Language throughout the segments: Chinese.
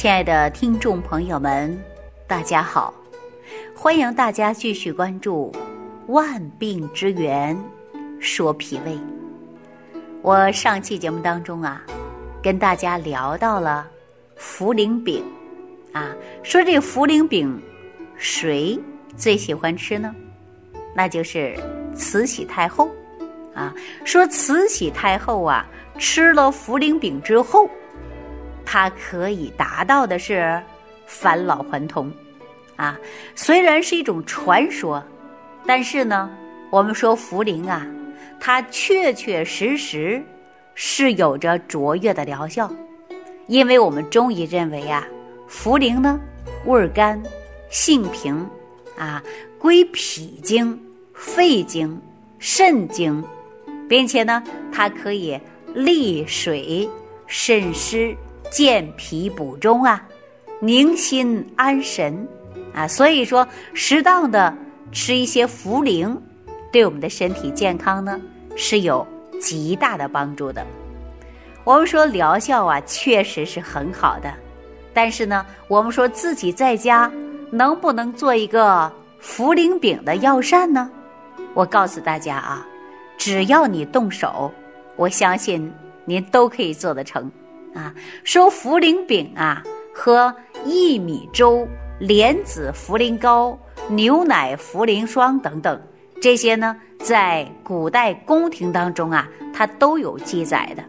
亲爱的听众朋友们，大家好！欢迎大家继续关注《万病之源说脾胃》。我上期节目当中啊，跟大家聊到了茯苓饼啊，说这茯苓饼谁最喜欢吃呢？那就是慈禧太后啊。说慈禧太后啊，吃了茯苓饼之后。它可以达到的是返老还童，啊，虽然是一种传说，但是呢，我们说茯苓啊，它确确实实是有着卓越的疗效，因为我们中医认为啊，茯苓呢味甘，性平，啊，归脾经、肺经、肾经，并且呢，它可以利水渗湿。健脾补中啊，宁心安神啊，所以说适当的吃一些茯苓，对我们的身体健康呢是有极大的帮助的。我们说疗效啊确实是很好的，但是呢，我们说自己在家能不能做一个茯苓饼的药膳呢？我告诉大家啊，只要你动手，我相信您都可以做得成。啊，说茯苓饼啊，和薏米粥、莲子茯苓糕、牛奶茯苓霜等等，这些呢，在古代宫廷当中啊，它都有记载的。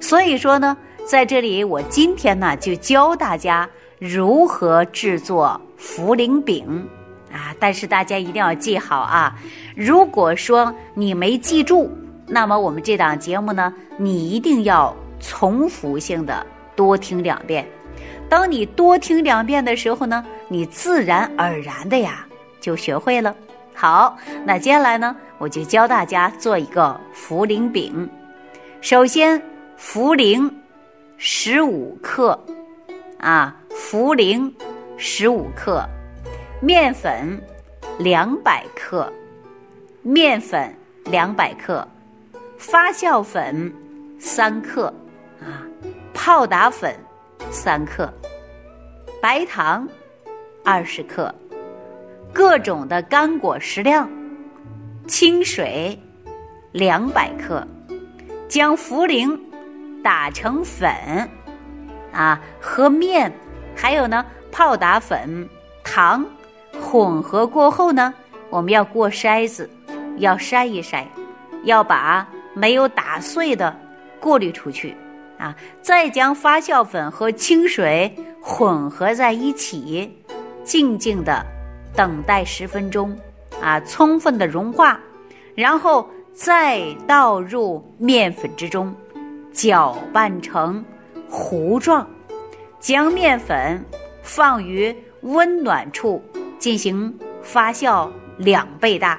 所以说呢，在这里我今天呢，就教大家如何制作茯苓饼啊。但是大家一定要记好啊，如果说你没记住，那么我们这档节目呢，你一定要。重复性的多听两遍，当你多听两遍的时候呢，你自然而然的呀就学会了。好，那接下来呢，我就教大家做一个茯苓饼。首先，茯苓十五克，啊，茯苓十五克，面粉两百克，面粉两百克，发酵粉三克。啊，泡打粉三克，白糖二十克，各种的干果适量，清水两百克，将茯苓打成粉，啊和面还有呢泡打粉、糖混合过后呢，我们要过筛子，要筛一筛，要把没有打碎的过滤出去。啊，再将发酵粉和清水混合在一起，静静的等待十分钟，啊，充分的融化，然后再倒入面粉之中，搅拌成糊状，将面粉放于温暖处进行发酵两倍大，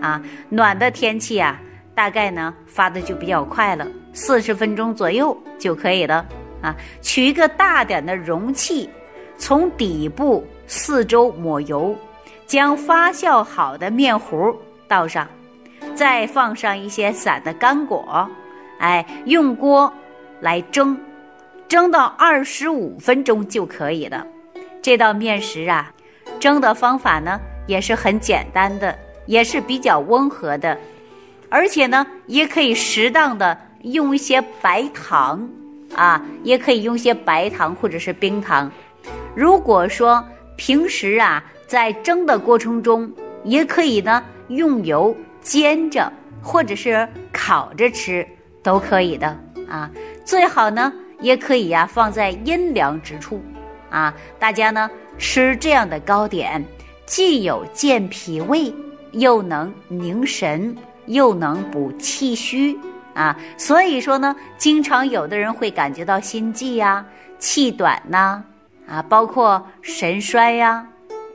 啊，暖的天气啊，大概呢发的就比较快了。四十分钟左右就可以了啊！取一个大点的容器，从底部四周抹油，将发酵好的面糊倒上，再放上一些散的干果，哎，用锅来蒸，蒸到二十五分钟就可以了。这道面食啊，蒸的方法呢也是很简单的，也是比较温和的，而且呢也可以适当的。用一些白糖啊，也可以用一些白糖或者是冰糖。如果说平时啊在蒸的过程中，也可以呢用油煎着或者是烤着吃，都可以的啊。最好呢也可以呀放在阴凉之处啊。大家呢吃这样的糕点，既有健脾胃，又能宁神，又能补气虚。啊，所以说呢，经常有的人会感觉到心悸呀、气短呐，啊，包括神衰呀，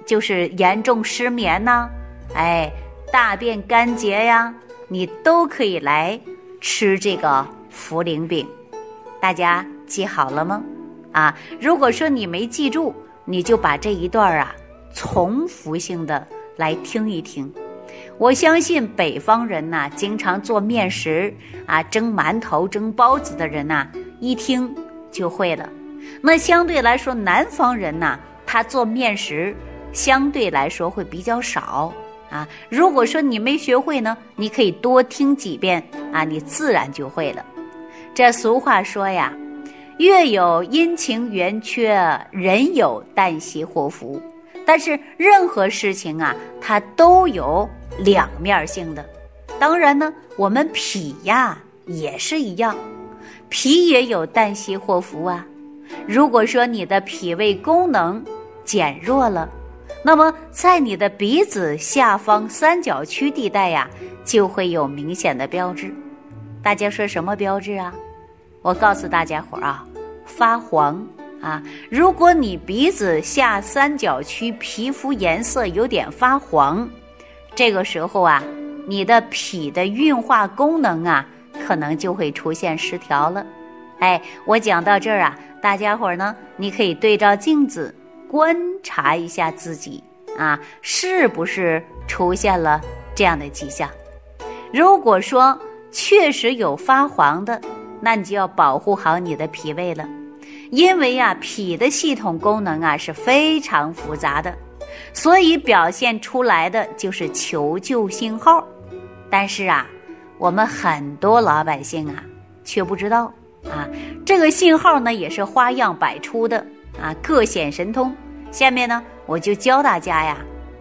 就是严重失眠呐，哎，大便干结呀，你都可以来吃这个茯苓饼。大家记好了吗？啊，如果说你没记住，你就把这一段啊重复性的来听一听。我相信北方人呐，经常做面食啊，蒸馒头、蒸包子的人呐，一听就会了那相对来说，南方人呐，他做面食相对来说会比较少啊。如果说你没学会呢，你可以多听几遍啊，你自然就会了。这俗话说呀，月有阴晴圆缺，人有旦夕祸福。但是任何事情啊，它都有两面性的。当然呢，我们脾呀也是一样，脾也有旦夕祸福啊。如果说你的脾胃功能减弱了，那么在你的鼻子下方三角区地带呀，就会有明显的标志。大家说什么标志啊？我告诉大家伙儿啊，发黄啊！如果你鼻子下三角区皮肤颜色有点发黄，这个时候啊，你的脾的运化功能啊，可能就会出现失调了。哎，我讲到这儿啊，大家伙儿呢，你可以对照镜子观察一下自己啊，是不是出现了这样的迹象？如果说确实有发黄的，那你就要保护好你的脾胃了，因为呀，脾的系统功能啊是非常复杂的，所以表现出来的就是求救信号。但是啊，我们很多老百姓啊却不知道啊，这个信号呢也是花样百出的啊，各显神通。下面呢，我就教大家呀，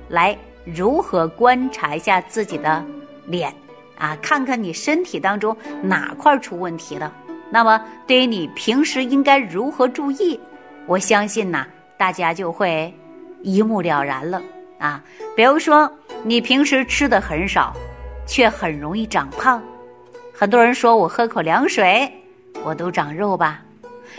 来如何观察一下自己的脸。啊，看看你身体当中哪块出问题了，那么对于你平时应该如何注意，我相信呐，大家就会一目了然了啊。比如说，你平时吃的很少，却很容易长胖。很多人说我喝口凉水，我都长肉吧。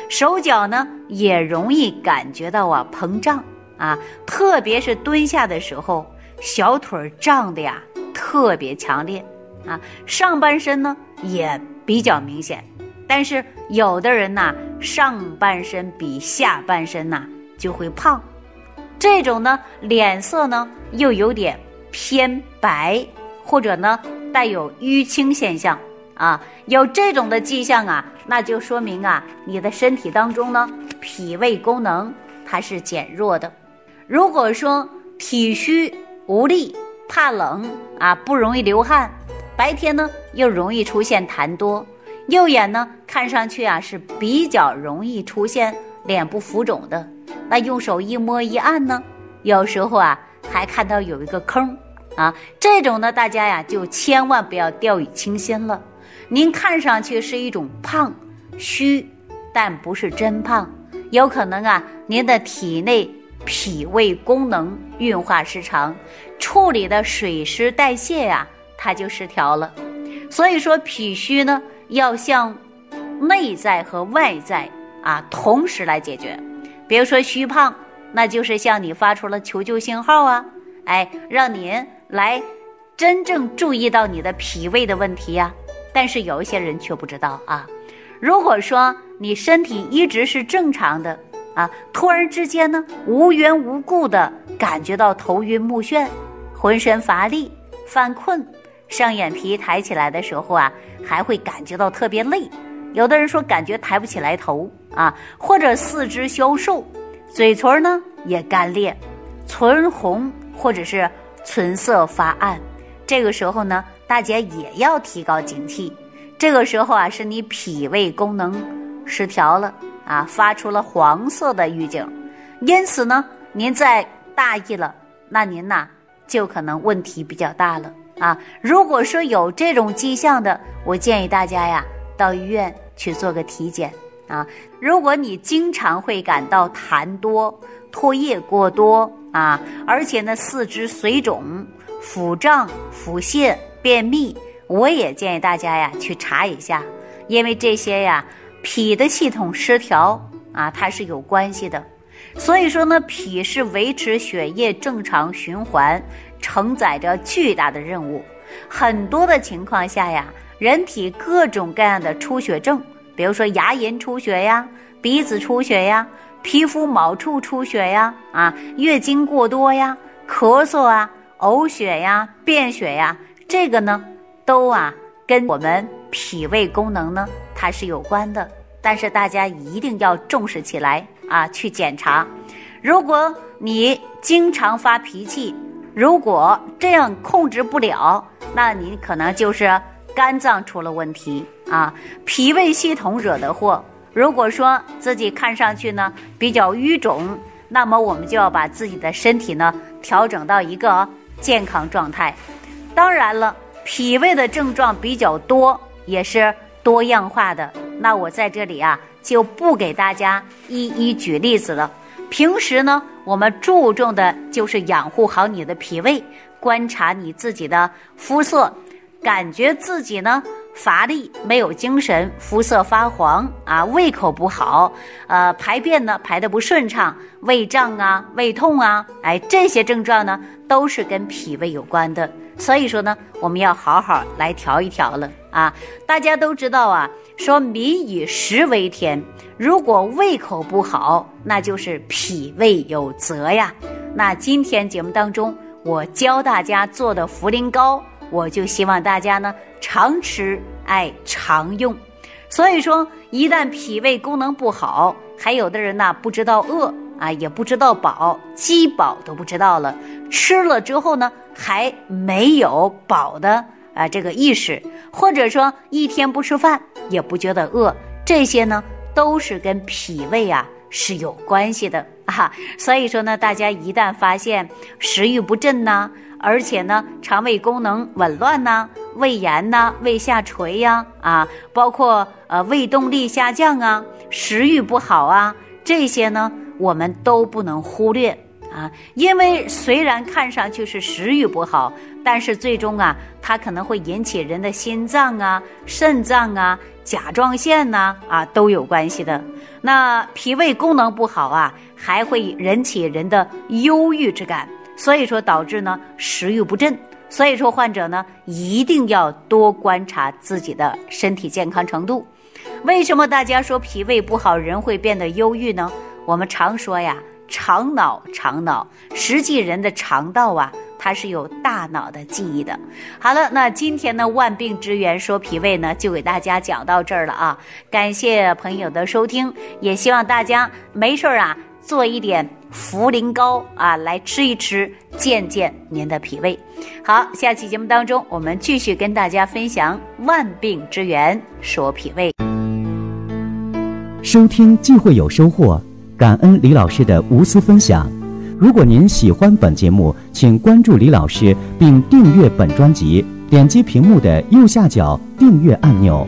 手脚呢也容易感觉到啊膨胀啊，特别是蹲下的时候，小腿胀的呀特别强烈。啊，上半身呢也比较明显，但是有的人呐，上半身比下半身呐就会胖，这种呢脸色呢又有点偏白，或者呢带有淤青现象啊，有这种的迹象啊，那就说明啊你的身体当中呢脾胃功能它是减弱的。如果说体虚无力、怕冷啊，不容易流汗。白天呢又容易出现痰多，右眼呢看上去啊是比较容易出现脸部浮肿的。那用手一摸一按呢，有时候啊还看到有一个坑啊，这种呢大家呀就千万不要掉以轻心了。您看上去是一种胖虚，但不是真胖，有可能啊您的体内脾胃功能运化失常，处理的水湿代谢呀。它就失调了，所以说脾虚呢，要向内在和外在啊同时来解决。比如说虚胖，那就是向你发出了求救信号啊，哎，让您来真正注意到你的脾胃的问题呀。但是有一些人却不知道啊。如果说你身体一直是正常的啊，突然之间呢，无缘无故的感觉到头晕目眩、浑身乏力、犯困。上眼皮抬起来的时候啊，还会感觉到特别累。有的人说感觉抬不起来头啊，或者四肢消瘦，嘴唇呢也干裂，唇红或者是唇色发暗。这个时候呢，大家也要提高警惕。这个时候啊，是你脾胃功能失调了啊，发出了黄色的预警。因此呢，您再大意了，那您呐就可能问题比较大了。啊，如果说有这种迹象的，我建议大家呀，到医院去做个体检啊。如果你经常会感到痰多、唾液过多啊，而且呢四肢水肿、腹胀、腹泻、便秘，我也建议大家呀去查一下，因为这些呀脾的系统失调啊，它是有关系的。所以说呢，脾是维持血液正常循环。承载着巨大的任务，很多的情况下呀，人体各种各样的出血症，比如说牙龈出血呀、鼻子出血呀、皮肤某处出血呀、啊月经过多呀、咳嗽啊、呕血呀、便血呀，这个呢，都啊跟我们脾胃功能呢它是有关的但是大家一定要重视起来啊，去检查。如果你经常发脾气，如果这样控制不了，那你可能就是肝脏出了问题啊，脾胃系统惹的祸。如果说自己看上去呢比较淤肿，那么我们就要把自己的身体呢调整到一个健康状态。当然了，脾胃的症状比较多，也是多样化的。那我在这里啊就不给大家一一举例子了。平时呢，我们注重的就是养护好你的脾胃，观察你自己的肤色，感觉自己呢乏力、没有精神、肤色发黄啊、胃口不好，呃，排便呢排的不顺畅、胃胀啊、胃痛啊，哎，这些症状呢都是跟脾胃有关的。所以说呢，我们要好好来调一调了啊！大家都知道啊，说民以食为天，如果胃口不好，那就是脾胃有责呀。那今天节目当中，我教大家做的茯苓膏，我就希望大家呢常吃，哎，常用。所以说，一旦脾胃功能不好，还有的人呢不知道饿。啊，也不知道饱，饥饱都不知道了。吃了之后呢，还没有饱的啊这个意识，或者说一天不吃饭也不觉得饿，这些呢都是跟脾胃啊是有关系的啊。所以说呢，大家一旦发现食欲不振呐，而且呢肠胃功能紊乱呐，胃炎呐，胃下垂呀，啊，包括呃胃动力下降啊，食欲不好啊，这些呢。我们都不能忽略啊，因为虽然看上去是食欲不好，但是最终啊，它可能会引起人的心脏啊、肾脏啊、甲状腺呐啊都有关系的。那脾胃功能不好啊，还会引起人的忧郁之感，所以说导致呢食欲不振。所以说患者呢一定要多观察自己的身体健康程度。为什么大家说脾胃不好人会变得忧郁呢？我们常说呀，肠脑肠脑，实际人的肠道啊，它是有大脑的记忆的。好了，那今天呢，万病之源说脾胃呢，就给大家讲到这儿了啊。感谢朋友的收听，也希望大家没事儿啊，做一点茯苓膏啊，来吃一吃，健健您的脾胃。好，下期节目当中，我们继续跟大家分享万病之源说脾胃。收听既会有收获。感恩李老师的无私分享。如果您喜欢本节目，请关注李老师并订阅本专辑，点击屏幕的右下角订阅按钮。